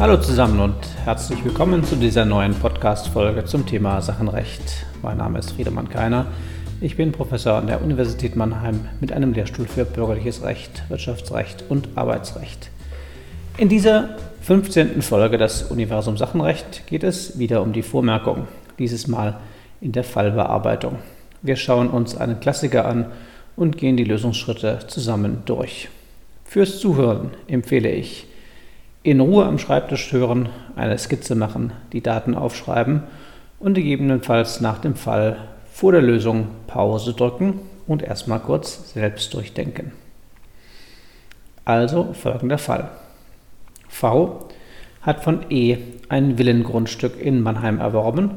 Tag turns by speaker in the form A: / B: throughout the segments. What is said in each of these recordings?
A: Hallo zusammen und herzlich willkommen zu dieser neuen Podcast-Folge zum Thema Sachenrecht. Mein Name ist Friedemann Keiner. Ich bin Professor an der Universität Mannheim mit einem Lehrstuhl für bürgerliches Recht, Wirtschaftsrecht und Arbeitsrecht. In dieser 15. Folge des Universum Sachenrecht geht es wieder um die Vormerkung, dieses Mal in der Fallbearbeitung. Wir schauen uns einen Klassiker an und gehen die Lösungsschritte zusammen durch. Fürs Zuhören empfehle ich in Ruhe am Schreibtisch hören, eine Skizze machen, die Daten aufschreiben und gegebenenfalls nach dem Fall vor der Lösung Pause drücken und erstmal kurz selbst durchdenken. Also folgender Fall. V hat von E ein Villengrundstück in Mannheim erworben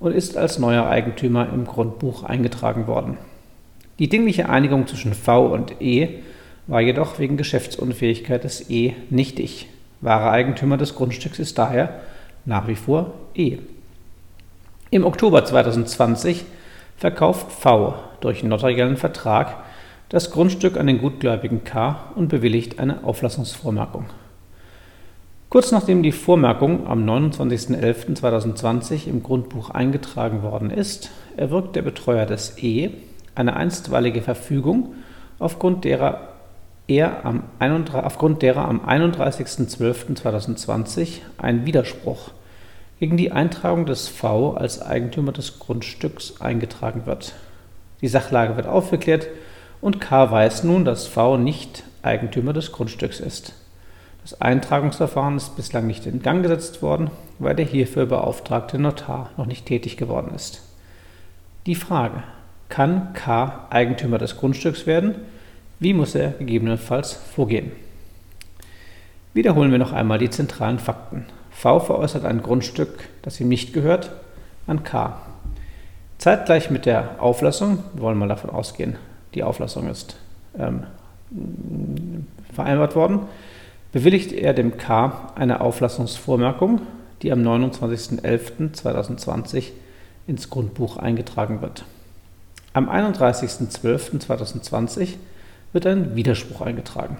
A: und ist als neuer Eigentümer im Grundbuch eingetragen worden. Die dingliche Einigung zwischen V und E war jedoch wegen Geschäftsunfähigkeit des E nichtig. Wahrer Eigentümer des Grundstücks ist daher nach wie vor E. Im Oktober 2020 verkauft V durch notariellen Vertrag das Grundstück an den gutgläubigen K und bewilligt eine Auflassungsvormerkung. Kurz nachdem die Vormerkung am 29.11.2020 im Grundbuch eingetragen worden ist, erwirkt der Betreuer des E eine einstweilige Verfügung, aufgrund derer er am, aufgrund derer am 31.12.2020 ein Widerspruch gegen die Eintragung des V als Eigentümer des Grundstücks eingetragen wird. Die Sachlage wird aufgeklärt und K weiß nun, dass V nicht Eigentümer des Grundstücks ist. Das Eintragungsverfahren ist bislang nicht in Gang gesetzt worden, weil der hierfür beauftragte Notar noch nicht tätig geworden ist. Die Frage, kann K Eigentümer des Grundstücks werden? Wie muss er gegebenenfalls vorgehen? Wiederholen wir noch einmal die zentralen Fakten. V veräußert ein Grundstück, das ihm nicht gehört, an K. Zeitgleich mit der Auflassung, wir wollen mal davon ausgehen, die Auflassung ist ähm, vereinbart worden, bewilligt er dem K eine Auflassungsvormerkung, die am 29.11.2020 ins Grundbuch eingetragen wird. Am 31.12.2020 wird ein Widerspruch eingetragen.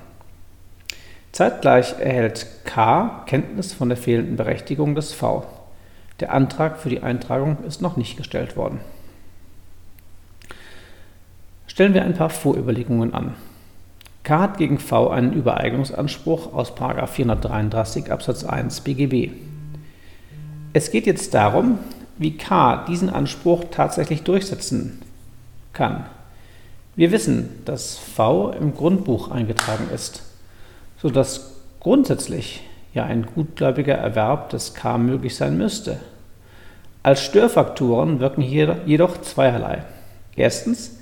A: Zeitgleich erhält K Kenntnis von der fehlenden Berechtigung des V. Der Antrag für die Eintragung ist noch nicht gestellt worden. Stellen wir ein paar Vorüberlegungen an. K hat gegen V einen Übereignungsanspruch aus 433 Absatz 1 BGB. Es geht jetzt darum, wie K diesen Anspruch tatsächlich durchsetzen kann. Wir wissen, dass V im Grundbuch eingetragen ist, sodass grundsätzlich ja ein gutgläubiger Erwerb des K möglich sein müsste. Als Störfaktoren wirken hier jedoch zweierlei. Erstens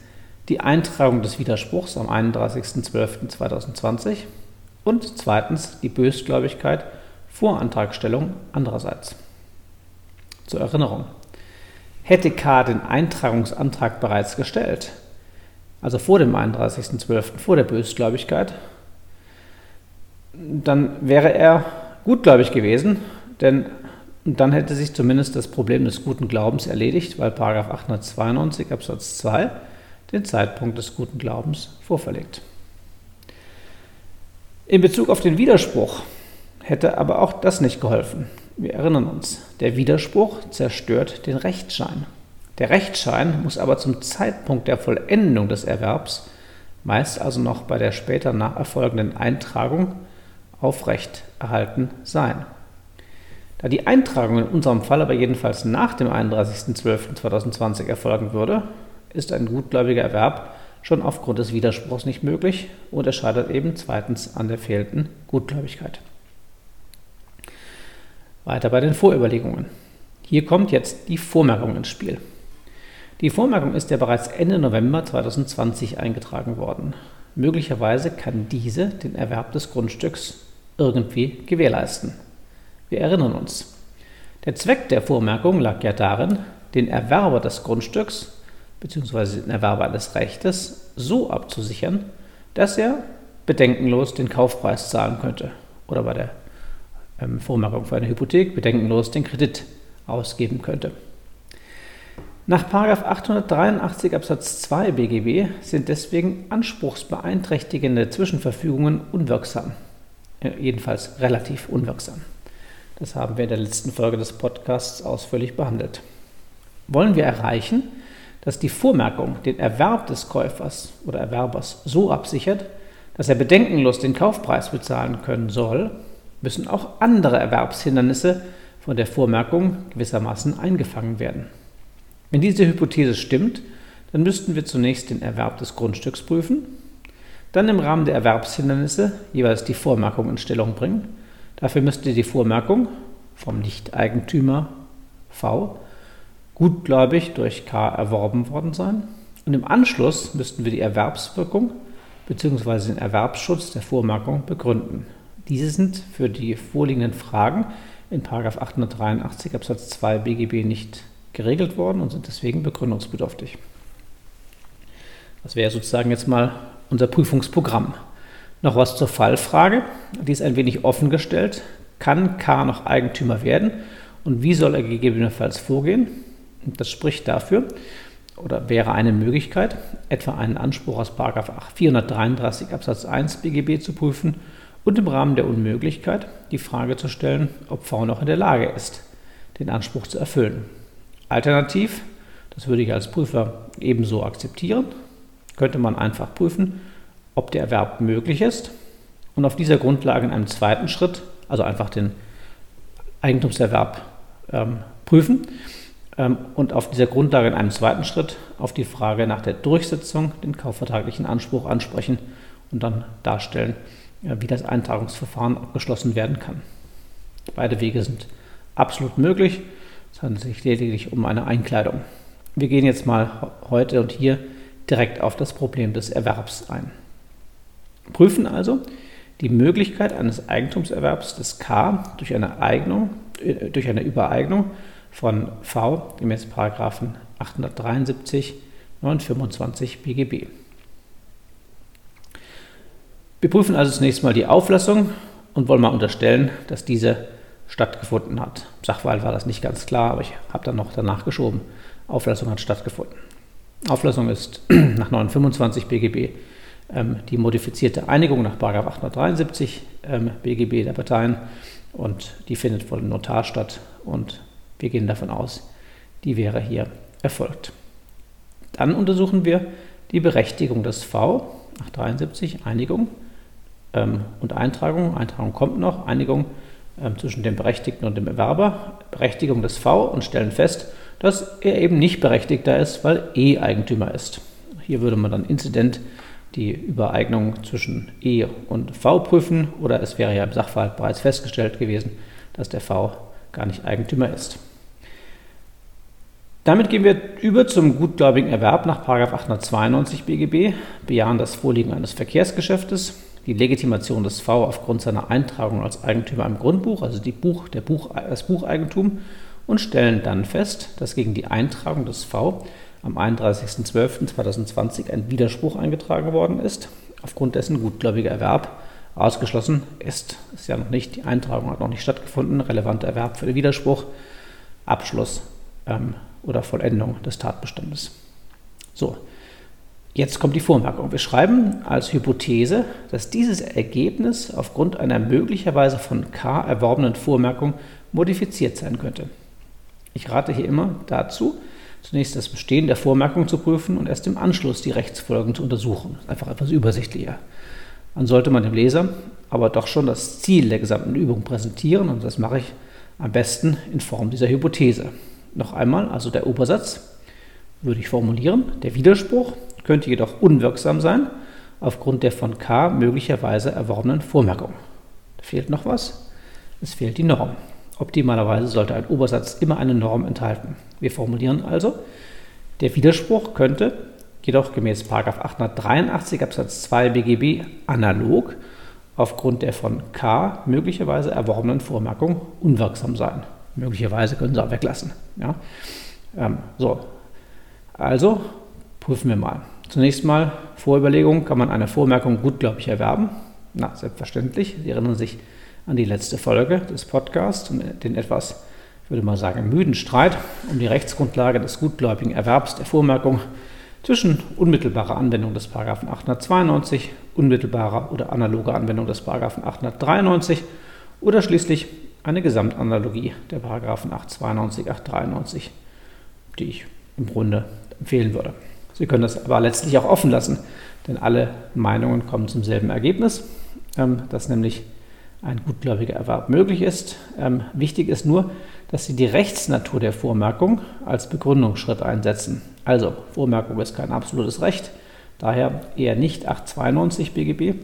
A: die Eintragung des Widerspruchs am 31.12.2020 und zweitens die Bösgläubigkeit vor Antragstellung andererseits. Zur Erinnerung. Hätte K den Eintragungsantrag bereits gestellt, also vor dem 31.12., vor der Bösgläubigkeit, dann wäre er gutgläubig gewesen, denn dann hätte sich zumindest das Problem des guten Glaubens erledigt, weil 892 Absatz 2 den Zeitpunkt des guten Glaubens vorverlegt. In Bezug auf den Widerspruch hätte aber auch das nicht geholfen. Wir erinnern uns, der Widerspruch zerstört den Rechtsschein. Der Rechtsschein muss aber zum Zeitpunkt der Vollendung des Erwerbs, meist also noch bei der später nacherfolgenden Eintragung, aufrecht erhalten sein. Da die Eintragung in unserem Fall aber jedenfalls nach dem 31.12.2020 erfolgen würde, ist ein gutgläubiger Erwerb schon aufgrund des Widerspruchs nicht möglich und er scheitert eben zweitens an der fehlenden Gutgläubigkeit. Weiter bei den Vorüberlegungen. Hier kommt jetzt die Vormerkung ins Spiel. Die Vormerkung ist ja bereits Ende November 2020 eingetragen worden. Möglicherweise kann diese den Erwerb des Grundstücks irgendwie gewährleisten. Wir erinnern uns. Der Zweck der Vormerkung lag ja darin, den Erwerber des Grundstücks bzw. den Erwerber eines Rechtes so abzusichern, dass er bedenkenlos den Kaufpreis zahlen könnte oder bei der ähm, Vormerkung für eine Hypothek bedenkenlos den Kredit ausgeben könnte. Nach 883 Absatz 2 BGB sind deswegen anspruchsbeeinträchtigende Zwischenverfügungen unwirksam, jedenfalls relativ unwirksam. Das haben wir in der letzten Folge des Podcasts ausführlich behandelt. Wollen wir erreichen, dass die Vormerkung den Erwerb des Käufers oder Erwerbers so absichert, dass er bedenkenlos den Kaufpreis bezahlen können soll, müssen auch andere Erwerbshindernisse von der Vormerkung gewissermaßen eingefangen werden. Wenn diese Hypothese stimmt, dann müssten wir zunächst den Erwerb des Grundstücks prüfen, dann im Rahmen der Erwerbshindernisse jeweils die Vormerkung in Stellung bringen. Dafür müsste die Vormerkung vom Nichteigentümer V gutgläubig durch K erworben worden sein. Und im Anschluss müssten wir die Erwerbswirkung bzw. den Erwerbsschutz der Vormerkung begründen. Diese sind für die vorliegenden Fragen in 883 Absatz 2 BGB nicht geregelt worden und sind deswegen begründungsbedürftig. Das wäre sozusagen jetzt mal unser Prüfungsprogramm. Noch was zur Fallfrage. Die ist ein wenig offen gestellt. Kann K noch Eigentümer werden und wie soll er gegebenenfalls vorgehen? Das spricht dafür oder wäre eine Möglichkeit, etwa einen Anspruch aus 433 Absatz 1 BGB zu prüfen und im Rahmen der Unmöglichkeit die Frage zu stellen, ob V noch in der Lage ist, den Anspruch zu erfüllen. Alternativ, das würde ich als Prüfer ebenso akzeptieren, könnte man einfach prüfen, ob der Erwerb möglich ist und auf dieser Grundlage in einem zweiten Schritt, also einfach den Eigentumserwerb ähm, prüfen ähm, und auf dieser Grundlage in einem zweiten Schritt auf die Frage nach der Durchsetzung den kaufvertraglichen Anspruch ansprechen und dann darstellen, äh, wie das Eintragungsverfahren abgeschlossen werden kann. Beide Wege sind absolut möglich. Handelt sich lediglich um eine Einkleidung. Wir gehen jetzt mal heute und hier direkt auf das Problem des Erwerbs ein. Prüfen also die Möglichkeit eines Eigentumserwerbs des K durch eine, Eignung, äh, durch eine Übereignung von V gemäß 873 925 BGB. Wir prüfen also zunächst mal die Auflassung und wollen mal unterstellen, dass diese stattgefunden hat. Im Sachverhalt war das nicht ganz klar, aber ich habe dann noch danach geschoben. Auflassung hat stattgefunden. Auflassung ist nach 925 BGB ähm, die modifizierte Einigung nach 873 ähm, BGB der Parteien und die findet vor dem Notar statt und wir gehen davon aus, die wäre hier erfolgt. Dann untersuchen wir die Berechtigung des V nach 73, Einigung ähm, und Eintragung. Eintragung kommt noch, Einigung zwischen dem Berechtigten und dem Erwerber, Berechtigung des V und stellen fest, dass er eben nicht berechtigter ist, weil E Eigentümer ist. Hier würde man dann Inzident die Übereignung zwischen E und V prüfen oder es wäre ja im Sachverhalt bereits festgestellt gewesen, dass der V gar nicht Eigentümer ist. Damit gehen wir über zum gutgläubigen Erwerb nach 892 BGB, bejahen das Vorliegen eines Verkehrsgeschäftes, die Legitimation des V aufgrund seiner Eintragung als Eigentümer im Grundbuch, also Buch, Buch, das Bucheigentum, und stellen dann fest, dass gegen die Eintragung des V am 31.12.2020 ein Widerspruch eingetragen worden ist, aufgrund dessen gutgläubiger Erwerb ausgeschlossen ist. Ist ja noch nicht, die Eintragung hat noch nicht stattgefunden, relevanter Erwerb für den Widerspruch, Abschluss ähm, oder Vollendung des Tatbestandes. So, jetzt kommt die Vormerkung. Wir schreiben als Hypothese, dass dieses Ergebnis aufgrund einer möglicherweise von K erworbenen Vormerkung modifiziert sein könnte. Ich rate hier immer dazu, zunächst das Bestehen der Vormerkung zu prüfen und erst im Anschluss die Rechtsfolgen zu untersuchen. Einfach etwas übersichtlicher. Dann sollte man dem Leser aber doch schon das Ziel der gesamten Übung präsentieren und das mache ich am besten in Form dieser Hypothese. Noch einmal, also der Obersatz würde ich formulieren. Der Widerspruch könnte jedoch unwirksam sein aufgrund der von K möglicherweise erworbenen Vormerkung. Fehlt noch was. Es fehlt die Norm. Optimalerweise sollte ein Obersatz immer eine Norm enthalten. Wir formulieren also, der Widerspruch könnte jedoch gemäß 883 Absatz 2 BGB analog aufgrund der von K möglicherweise erworbenen Vormerkung unwirksam sein. Möglicherweise können Sie auch weglassen. Ja? Ähm, so, also prüfen wir mal. Zunächst mal Vorüberlegung, kann man eine Vormerkung gutgläubig erwerben? Na, selbstverständlich. Sie erinnern sich an die letzte Folge des Podcasts und den etwas, ich würde mal sagen, müden Streit um die Rechtsgrundlage des gutgläubigen Erwerbs der Vormerkung zwischen unmittelbarer Anwendung des 892, unmittelbarer oder analoger Anwendung des 893 oder schließlich eine Gesamtanalogie der Paragraphen 892, 893, die ich im Grunde empfehlen würde. Sie können das aber letztlich auch offen lassen, denn alle Meinungen kommen zum selben Ergebnis, ähm, dass nämlich ein gutgläubiger Erwerb möglich ist. Ähm, wichtig ist nur, dass Sie die Rechtsnatur der Vormerkung als Begründungsschritt einsetzen. Also, Vormerkung ist kein absolutes Recht, daher eher nicht 892 BGB,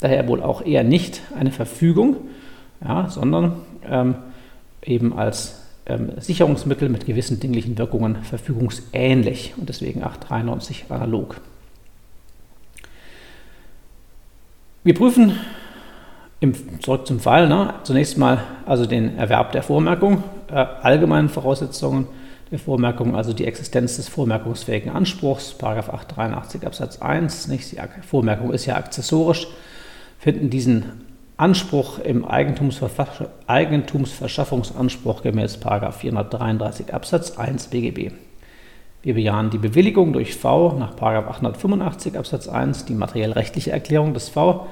A: daher wohl auch eher nicht eine Verfügung, ja, sondern ähm, eben als ähm, Sicherungsmittel mit gewissen dinglichen Wirkungen verfügungsähnlich und deswegen 893 analog. Wir prüfen im, zurück zum Fall ne, zunächst mal also den Erwerb der Vormerkung, äh, allgemeinen Voraussetzungen der Vormerkung, also die Existenz des vormerkungsfähigen Anspruchs, 883 Absatz 1. Nicht? Die Vormerkung ist ja akzessorisch, finden diesen Anspruch im Eigentumsverschaffungsanspruch gemäß 433 Absatz 1 BGB. Wir bejahen die Bewilligung durch V nach 885 Absatz 1, die materiell-rechtliche Erklärung des V.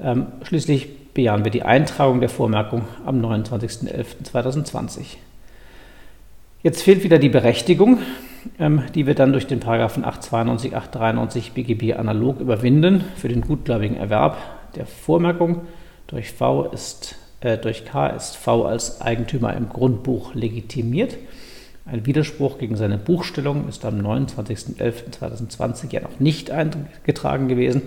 A: Ähm, schließlich bejahen wir die Eintragung der Vormerkung am 29.11.2020. Jetzt fehlt wieder die Berechtigung, ähm, die wir dann durch den Paragraphen 892, 893 BGB analog überwinden für den gutgläubigen Erwerb der Vormerkung durch V ist, äh, durch K ist V als Eigentümer im Grundbuch legitimiert. Ein Widerspruch gegen seine Buchstellung ist am 29.11.2020 ja noch nicht eingetragen gewesen.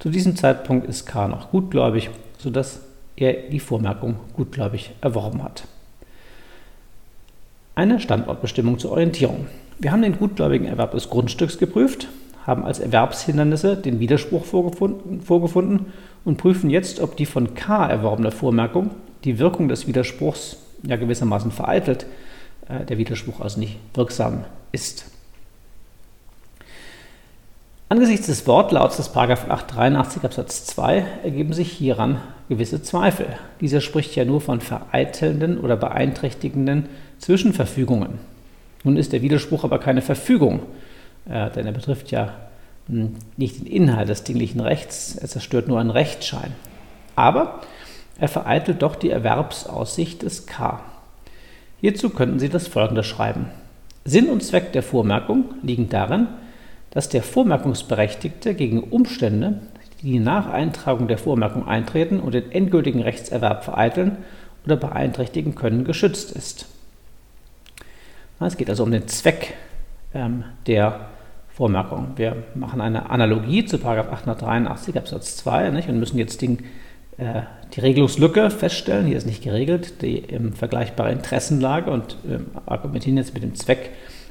A: Zu diesem Zeitpunkt ist K noch gutgläubig, sodass er die Vormerkung gutgläubig erworben hat. Eine Standortbestimmung zur Orientierung. Wir haben den gutgläubigen Erwerb des Grundstücks geprüft, haben als Erwerbshindernisse den Widerspruch vorgefunden, vorgefunden und prüfen jetzt, ob die von K erworbene Vormerkung die Wirkung des Widerspruchs ja gewissermaßen vereitelt, äh, der Widerspruch also nicht wirksam ist. Angesichts des Wortlauts des 883 Absatz 2 ergeben sich hieran gewisse Zweifel. Dieser spricht ja nur von vereitelnden oder beeinträchtigenden Zwischenverfügungen. Nun ist der Widerspruch aber keine Verfügung, äh, denn er betrifft ja nicht den Inhalt des dinglichen Rechts, er zerstört nur einen Rechtsschein. Aber er vereitelt doch die Erwerbsaussicht des K. Hierzu könnten Sie das folgende schreiben. Sinn und Zweck der Vormerkung liegen darin, dass der Vormerkungsberechtigte gegen Umstände, die nach Eintragung der Vormerkung eintreten und den endgültigen Rechtserwerb vereiteln oder beeinträchtigen können, geschützt ist. Es geht also um den Zweck ähm, der Vormerkung. Wir machen eine Analogie zu 883 Absatz 2 nicht, und müssen jetzt den, äh, die Regelungslücke feststellen. Hier ist nicht geregelt, die ähm, vergleichbare Interessenlage und äh, argumentieren jetzt mit dem Zweck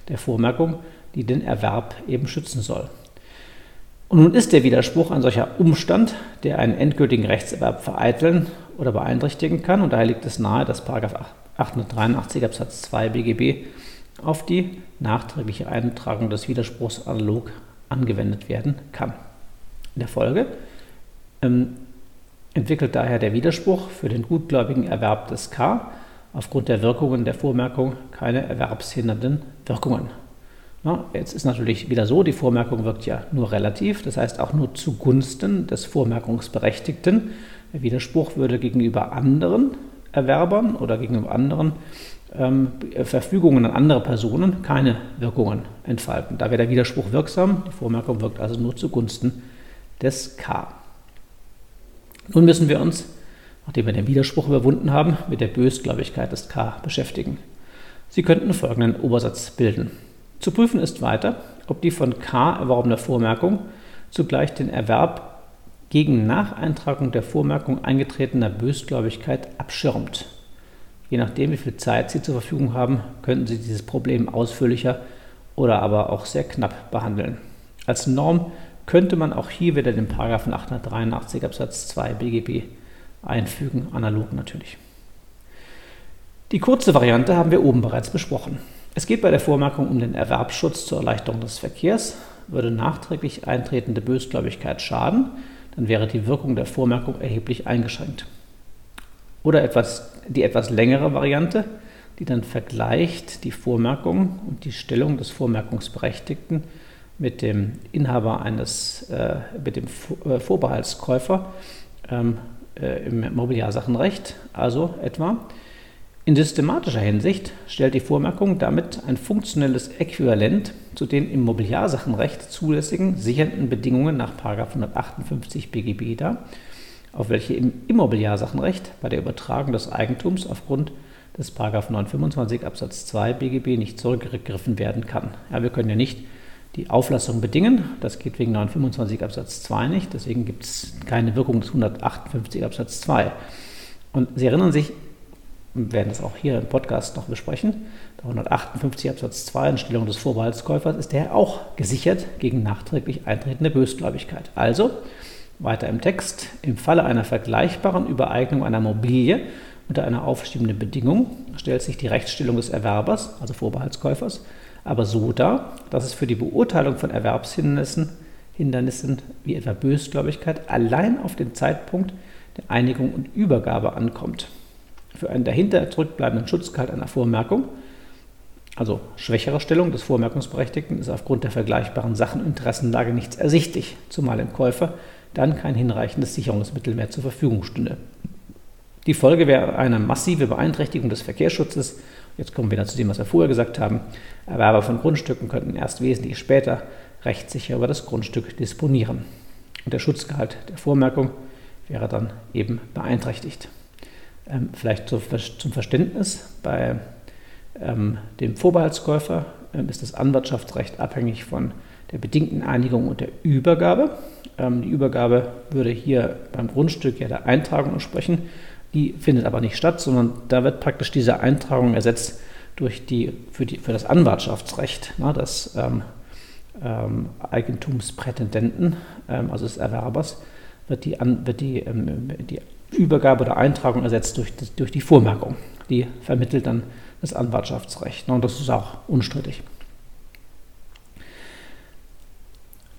A: der Vormerkung, die den Erwerb eben schützen soll. Und nun ist der Widerspruch ein solcher Umstand, der einen endgültigen Rechtserwerb vereiteln oder beeinträchtigen kann. Und daher liegt es nahe, dass 883 Absatz 2 BGB auf die nachträgliche Eintragung des Widerspruchs analog angewendet werden kann. In der Folge ähm, entwickelt daher der Widerspruch für den gutgläubigen Erwerb des K aufgrund der Wirkungen der Vormerkung keine erwerbshindernden Wirkungen. Na, jetzt ist natürlich wieder so, die Vormerkung wirkt ja nur relativ, das heißt auch nur zugunsten des Vormerkungsberechtigten. Der Widerspruch würde gegenüber anderen Erwerbern oder gegenüber anderen ähm, Verfügungen an andere Personen keine Wirkungen entfalten. Da wäre der Widerspruch wirksam, die Vormerkung wirkt also nur zugunsten des K. Nun müssen wir uns, nachdem wir den Widerspruch überwunden haben, mit der Bösgläubigkeit des K beschäftigen. Sie könnten folgenden Obersatz bilden. Zu prüfen ist weiter, ob die von K erworbene Vormerkung zugleich den Erwerb gegen Nacheintragung der Vormerkung eingetretener Bösgläubigkeit abschirmt. Je nachdem, wie viel Zeit Sie zur Verfügung haben, könnten Sie dieses Problem ausführlicher oder aber auch sehr knapp behandeln. Als Norm könnte man auch hier wieder den Paragraphen 883 Absatz 2 BGB einfügen, analog natürlich. Die kurze Variante haben wir oben bereits besprochen. Es geht bei der Vormerkung um den Erwerbsschutz zur Erleichterung des Verkehrs. Würde nachträglich eintretende Bösgläubigkeit schaden, dann wäre die Wirkung der Vormerkung erheblich eingeschränkt. Oder etwas, die etwas längere Variante, die dann vergleicht die Vormerkung und die Stellung des Vormerkungsberechtigten mit dem Inhaber eines, äh, mit dem äh, Vorbehaltskäufer ähm, äh, im Mobiliarsachenrecht, also etwa in systematischer Hinsicht stellt die Vormerkung damit ein funktionelles Äquivalent zu den im Mobiliarsachenrecht zulässigen sichernden Bedingungen nach 158 BGB dar, auf welche im Immobiliarsachenrecht bei der Übertragung des Eigentums aufgrund des 925 Absatz 2 BGB nicht zurückgegriffen werden kann. Ja, wir können ja nicht die Auflassung bedingen, das geht wegen 925 Absatz 2 nicht, deswegen gibt es keine Wirkung des 158 Absatz 2. Und Sie erinnern sich, wir werden das auch hier im Podcast noch besprechen, der 158 Absatz 2 in Stellung des Vorbehaltskäufers ist der auch gesichert gegen nachträglich eintretende Bösgläubigkeit. Also, weiter im Text, im Falle einer vergleichbaren Übereignung einer Mobilie unter einer aufschiebenden Bedingung stellt sich die Rechtsstellung des Erwerbers, also Vorbehaltskäufers, aber so dar, dass es für die Beurteilung von Erwerbshindernissen Hindernissen wie etwa Bösgläubigkeit allein auf den Zeitpunkt der Einigung und Übergabe ankommt für einen dahinter zurückbleibenden Schutzgehalt einer Vormerkung, also schwächere Stellung des Vormerkungsberechtigten, ist aufgrund der vergleichbaren Sachen- und Interessenlage nichts ersichtlich, zumal dem Käufer dann kein hinreichendes Sicherungsmittel mehr zur Verfügung stünde. Die Folge wäre eine massive Beeinträchtigung des Verkehrsschutzes. Jetzt kommen wir wieder zu dem, was wir vorher gesagt haben. Erwerber von Grundstücken könnten erst wesentlich später rechtssicher über das Grundstück disponieren. Und der Schutzgehalt der Vormerkung wäre dann eben beeinträchtigt. Ähm, vielleicht zum Verständnis, bei ähm, dem Vorbehaltskäufer ähm, ist das Anwartschaftsrecht abhängig von der bedingten Einigung und der Übergabe. Ähm, die Übergabe würde hier beim Grundstück ja der Eintragung entsprechen. Die findet aber nicht statt, sondern da wird praktisch diese Eintragung ersetzt durch die, für, die, für das Anwartschaftsrecht na, des ähm, ähm, Eigentumsprätendenten, also des Erwerbers, wird die, wird die, die Übergabe oder Eintragung ersetzt durch, durch die Vormerkung. Die vermittelt dann das Anwartschaftsrecht. Und das ist auch unstrittig.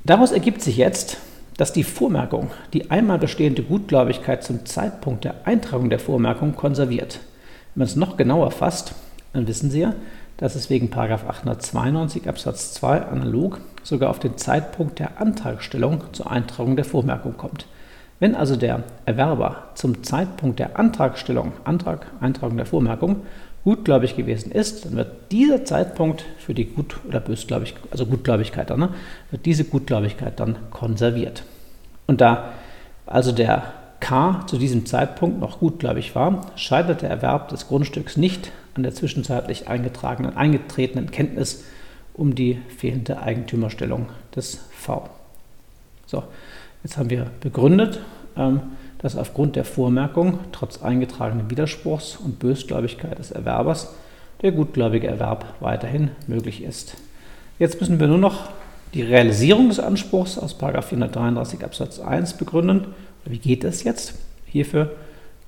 A: Daraus ergibt sich jetzt, dass die Vormerkung die einmal bestehende Gutgläubigkeit zum Zeitpunkt der Eintragung der Vormerkung konserviert. Wenn man es noch genauer fasst, dann wissen Sie ja, dass es wegen 892 Absatz 2 analog sogar auf den Zeitpunkt der Antragstellung zur Eintragung der Vormerkung kommt. Wenn also der Erwerber zum Zeitpunkt der Antragstellung, Antrag, Eintragung der Vormerkung, gutgläubig gewesen ist, dann wird dieser Zeitpunkt für die Gut- oder Bösgläubigkeit, also Gutgläubigkeit dann, ne, wird diese Gutgläubigkeit dann konserviert. Und da also der K zu diesem Zeitpunkt noch gutgläubig war, scheitert der Erwerb des Grundstücks nicht an der zwischenzeitlich eingetragenen, eingetretenen Kenntnis um die fehlende Eigentümerstellung des V. So, Jetzt haben wir begründet, ähm, dass aufgrund der Vormerkung trotz eingetragenen Widerspruchs und Bösgläubigkeit des Erwerbers der gutgläubige Erwerb weiterhin möglich ist. Jetzt müssen wir nur noch die Realisierung des Anspruchs aus 433 Absatz 1 begründen. Wie geht das jetzt? Hierfür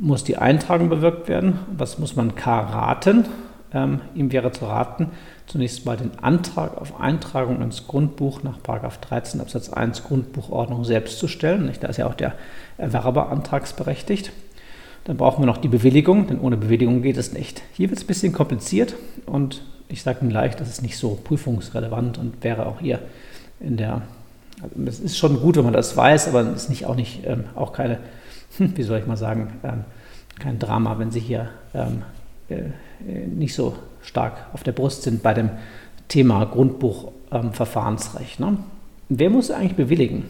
A: muss die Eintragung bewirkt werden. Was muss man K raten? Ähm, ihm wäre zu raten, zunächst mal den Antrag auf Eintragung ins Grundbuch nach 13 Absatz 1 Grundbuchordnung selbst zu stellen. Da ist ja auch der Erwerber antragsberechtigt. Dann brauchen wir noch die Bewilligung, denn ohne Bewilligung geht es nicht. Hier wird es ein bisschen kompliziert und ich sage Ihnen gleich, das ist nicht so prüfungsrelevant und wäre auch hier in der. Also es ist schon gut, wenn man das weiß, aber es ist nicht auch nicht ähm, auch keine, wie soll ich mal sagen, ähm, kein Drama, wenn Sie hier ähm, äh, nicht so stark auf der Brust sind bei dem Thema Grundbuchverfahrensrecht. Ne? Wer muss eigentlich bewilligen?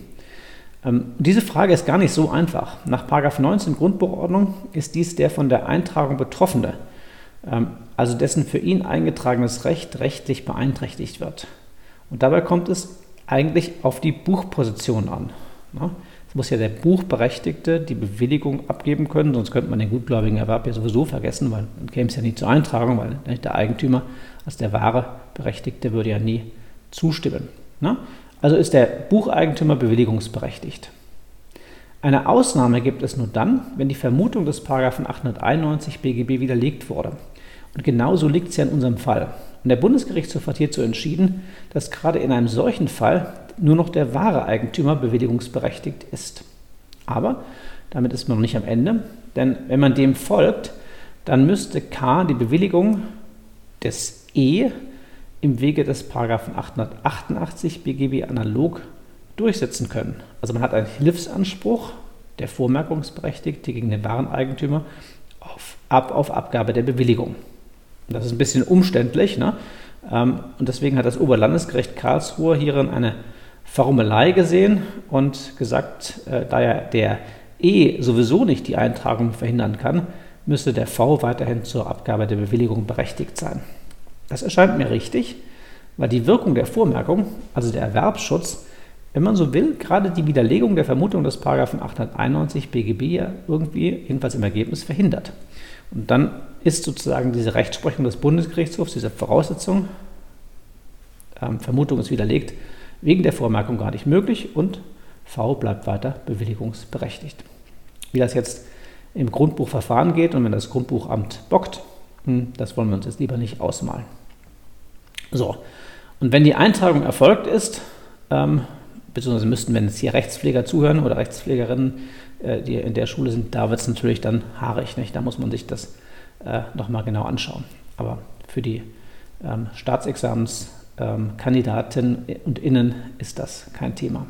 A: Ähm, diese Frage ist gar nicht so einfach. Nach 19 Grundbuchordnung ist dies der von der Eintragung Betroffene, ähm, also dessen für ihn eingetragenes Recht rechtlich beeinträchtigt wird. Und dabei kommt es eigentlich auf die Buchposition an. Ne? Muss ja der Buchberechtigte die Bewilligung abgeben können, sonst könnte man den gutgläubigen Erwerb ja sowieso vergessen, weil dann käme es ja nie zur Eintragung, weil der Eigentümer als der wahre Berechtigte würde ja nie zustimmen. Ne? Also ist der Bucheigentümer bewilligungsberechtigt. Eine Ausnahme gibt es nur dann, wenn die Vermutung des 891 BGB widerlegt wurde. Und genauso liegt es ja in unserem Fall. Und der Bundesgerichtshof hat hierzu entschieden, dass gerade in einem solchen Fall nur noch der wahre Eigentümer bewilligungsberechtigt ist. Aber damit ist man noch nicht am Ende, denn wenn man dem folgt, dann müsste K die Bewilligung des E im Wege des 888 BGB analog durchsetzen können. Also man hat einen Hilfsanspruch der Vormerkungsberechtigte gegen den Wareneigentümer auf, ab auf Abgabe der Bewilligung. Das ist ein bisschen umständlich ne? Ähm, und deswegen hat das Oberlandesgericht Karlsruhe hierin eine Verrummelei gesehen und gesagt, äh, da ja der E sowieso nicht die Eintragung verhindern kann, müsste der V weiterhin zur Abgabe der Bewilligung berechtigt sein. Das erscheint mir richtig, weil die Wirkung der Vormerkung, also der Erwerbsschutz, wenn man so will, gerade die Widerlegung der Vermutung des 891 BGB ja irgendwie, jedenfalls im Ergebnis, verhindert. Und dann ist sozusagen diese Rechtsprechung des Bundesgerichtshofs, diese Voraussetzung, ähm, Vermutung ist widerlegt, wegen der Vormerkung gar nicht möglich und V bleibt weiter bewilligungsberechtigt. Wie das jetzt im Grundbuchverfahren geht und wenn das Grundbuchamt bockt, hm, das wollen wir uns jetzt lieber nicht ausmalen. So, und wenn die Eintragung erfolgt ist, ähm, beziehungsweise müssten, wenn jetzt hier Rechtspfleger zuhören oder Rechtspflegerinnen, äh, die in der Schule sind, da wird es natürlich dann haarig. Nicht? Da muss man sich das äh, nochmal genau anschauen. Aber für die ähm, Staatsexamenskandidaten ähm, und Innen ist das kein Thema.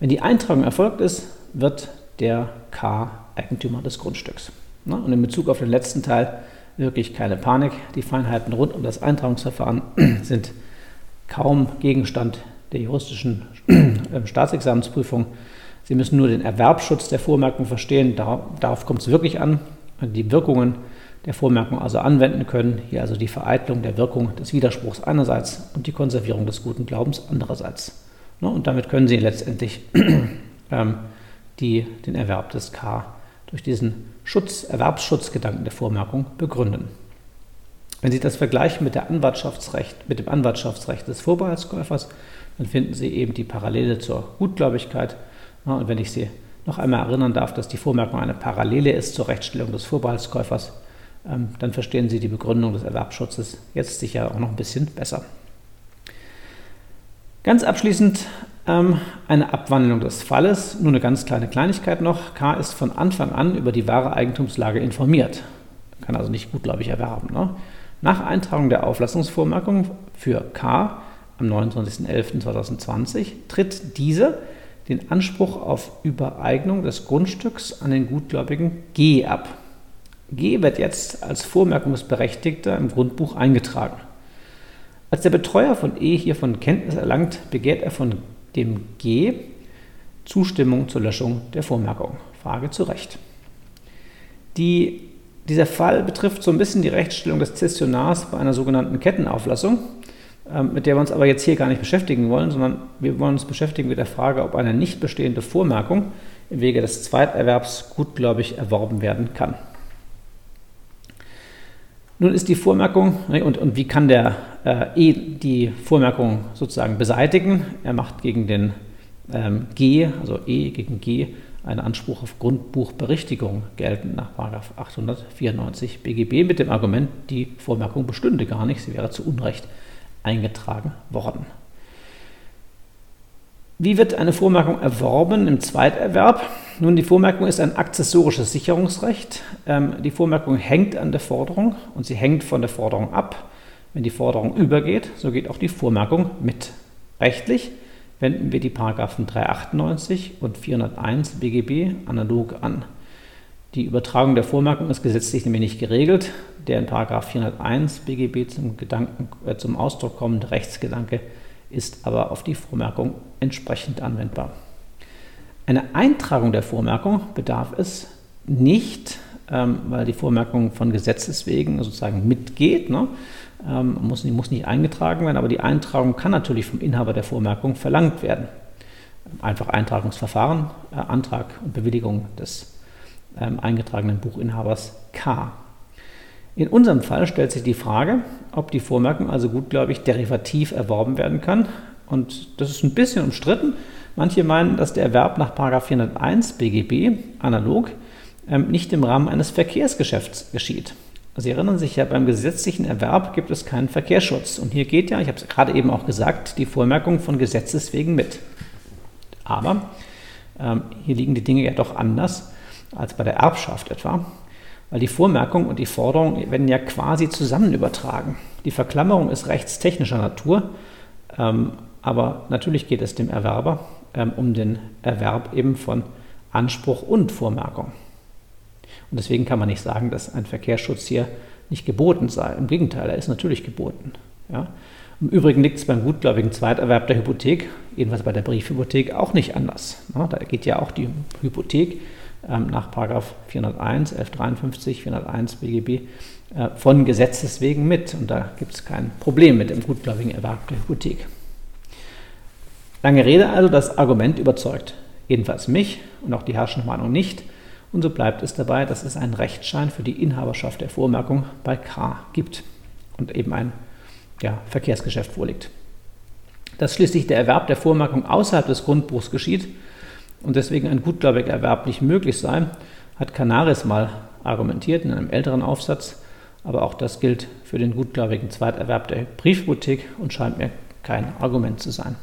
A: Wenn die Eintragung erfolgt ist, wird der K Eigentümer des Grundstücks. Ne? Und in Bezug auf den letzten Teil wirklich keine Panik. Die Feinheiten rund um das Eintragungsverfahren sind kaum Gegenstand der juristischen äh, Staatsexamensprüfung. Sie müssen nur den Erwerbsschutz der Vormerkung verstehen. Darauf kommt es wirklich an. Die Wirkungen der Vormerkung also anwenden können. Hier also die Vereitlung der Wirkung des Widerspruchs einerseits und die Konservierung des guten Glaubens andererseits. Ne, und damit können Sie letztendlich ähm, die, den Erwerb des K durch diesen Schutz, Erwerbsschutzgedanken der Vormerkung begründen. Wenn Sie das vergleichen mit, mit dem Anwartschaftsrecht des Vorbehaltskäufers, dann finden Sie eben die Parallele zur Gutgläubigkeit. Und wenn ich Sie noch einmal erinnern darf, dass die Vormerkung eine Parallele ist zur Rechtsstellung des Vorbehaltskäufers, dann verstehen Sie die Begründung des Erwerbsschutzes jetzt sicher auch noch ein bisschen besser. Ganz abschließend ähm, eine Abwandlung des Falles. Nur eine ganz kleine Kleinigkeit noch. K ist von Anfang an über die wahre Eigentumslage informiert. Kann also nicht gutgläubig erwerben. Ne? Nach Eintragung der Auflassungsvormerkung für K am 29.11.2020 tritt dieser den Anspruch auf Übereignung des Grundstücks an den Gutgläubigen G ab. G wird jetzt als Vormerkungsberechtigter im Grundbuch eingetragen. Als der Betreuer von E hiervon Kenntnis erlangt, begehrt er von dem G Zustimmung zur Löschung der Vormerkung. Frage zu Recht. Die, dieser Fall betrifft so ein bisschen die Rechtsstellung des Zessionars bei einer sogenannten Kettenauflassung, ähm, mit der wir uns aber jetzt hier gar nicht beschäftigen wollen, sondern wir wollen uns beschäftigen mit der Frage, ob eine nicht bestehende Vormerkung im Wege des Zweiterwerbs gutgläubig erworben werden kann. Nun ist die Vormerkung, ne, und, und wie kann der äh, E die Vormerkung sozusagen beseitigen? Er macht gegen den ähm, G, also E gegen G, einen Anspruch auf Grundbuchberichtigung geltend nach 894 BGB mit dem Argument, die Vormerkung bestünde gar nicht, sie wäre zu Unrecht eingetragen worden. Wie wird eine Vormerkung erworben im Zweiterwerb? Nun, die Vormerkung ist ein akzessorisches Sicherungsrecht. Ähm, die Vormerkung hängt an der Forderung und sie hängt von der Forderung ab. Wenn die Forderung übergeht, so geht auch die Vormerkung mit. Rechtlich wenden wir die Paragraphen 398 und 401 BGB analog an. Die Übertragung der Vormerkung ist gesetzlich nämlich nicht geregelt. Der in Paragraph 401 BGB zum, Gedanken, äh, zum Ausdruck kommende Rechtsgedanke ist aber auf die Vormerkung entsprechend anwendbar. Eine Eintragung der Vormerkung bedarf es nicht, ähm, weil die Vormerkung von Gesetzes wegen sozusagen mitgeht. Ne? Ähm, muss, muss nicht eingetragen werden, aber die Eintragung kann natürlich vom Inhaber der Vormerkung verlangt werden. Einfach Eintragungsverfahren, äh, Antrag und Bewilligung des ähm, eingetragenen Buchinhabers K. In unserem Fall stellt sich die Frage, ob die Vormerkung also gutgläubig derivativ erworben werden kann. Und das ist ein bisschen umstritten. Manche meinen, dass der Erwerb nach 401 BGB analog ähm, nicht im Rahmen eines Verkehrsgeschäfts geschieht. Sie erinnern sich ja, beim gesetzlichen Erwerb gibt es keinen Verkehrsschutz. Und hier geht ja, ich habe es gerade eben auch gesagt, die Vormerkung von Gesetzes wegen mit. Aber ähm, hier liegen die Dinge ja doch anders als bei der Erbschaft etwa. Weil die Vormerkung und die Forderung werden ja quasi zusammen übertragen. Die Verklammerung ist rechtstechnischer Natur, ähm, aber natürlich geht es dem Erwerber ähm, um den Erwerb eben von Anspruch und Vormerkung. Und deswegen kann man nicht sagen, dass ein Verkehrsschutz hier nicht geboten sei. Im Gegenteil, er ist natürlich geboten. Ja? Im Übrigen liegt es beim gutgläubigen Zweiterwerb der Hypothek, jedenfalls bei der Briefhypothek, auch nicht anders. Ja, da geht ja auch die Hypothek ähm, nach 401, 1153, 401 BGB äh, von Gesetzes wegen mit. Und da gibt es kein Problem mit dem gutgläubigen Erwerb der Hypothek. Lange Rede also, das Argument überzeugt jedenfalls mich und auch die herrschende Meinung nicht. Und so bleibt es dabei, dass es einen Rechtsschein für die Inhaberschaft der Vormerkung bei K gibt und eben ein ja, Verkehrsgeschäft vorliegt. Dass schließlich der Erwerb der Vormerkung außerhalb des Grundbuchs geschieht und deswegen ein gutgläubiger Erwerb nicht möglich sei, hat Canaris mal argumentiert in einem älteren Aufsatz, aber auch das gilt für den gutgläubigen Zweiterwerb der Briefhypothek und scheint mir kein Argument zu sein.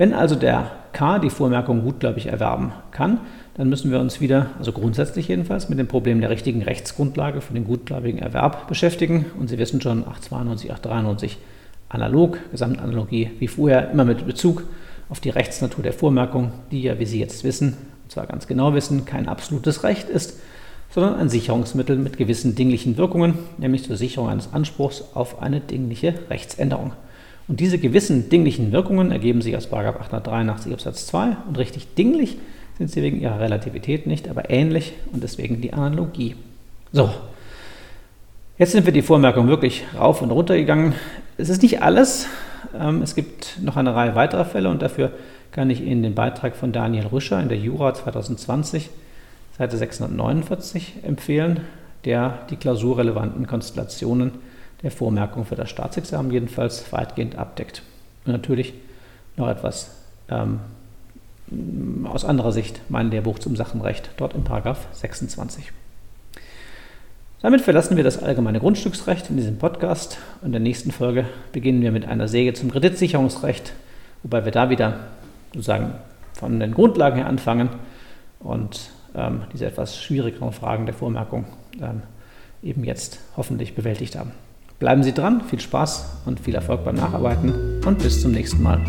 A: Wenn also der K die Vormerkung gutgläubig erwerben kann, dann müssen wir uns wieder, also grundsätzlich jedenfalls, mit dem Problem der richtigen Rechtsgrundlage für den gutgläubigen Erwerb beschäftigen. Und Sie wissen schon, 892, 893 analog, Gesamtanalogie wie vorher, immer mit Bezug auf die Rechtsnatur der Vormerkung, die ja, wie Sie jetzt wissen, und zwar ganz genau wissen, kein absolutes Recht ist, sondern ein Sicherungsmittel mit gewissen dinglichen Wirkungen, nämlich zur Sicherung eines Anspruchs auf eine dingliche Rechtsänderung. Und diese gewissen dinglichen Wirkungen ergeben sich aus 883 Absatz 2 und richtig dinglich sind sie wegen ihrer Relativität nicht, aber ähnlich und deswegen die Analogie. So, jetzt sind wir die Vormerkung wirklich rauf und runter gegangen. Es ist nicht alles. Ähm, es gibt noch eine Reihe weiterer Fälle und dafür kann ich Ihnen den Beitrag von Daniel Rüscher in der Jura 2020, Seite 649 empfehlen, der die klausurrelevanten Konstellationen der Vormerkung für das Staatsexamen jedenfalls weitgehend abdeckt. Und natürlich noch etwas ähm, aus anderer Sicht mein Lehrbuch zum Sachenrecht, dort in Paragraph 26. Damit verlassen wir das allgemeine Grundstücksrecht in diesem Podcast. In der nächsten Folge beginnen wir mit einer Säge zum Kreditsicherungsrecht, wobei wir da wieder sozusagen von den Grundlagen her anfangen und ähm, diese etwas schwierigeren Fragen der Vormerkung ähm, eben jetzt hoffentlich bewältigt haben. Bleiben Sie dran, viel Spaß und viel Erfolg beim Nacharbeiten und bis zum nächsten Mal.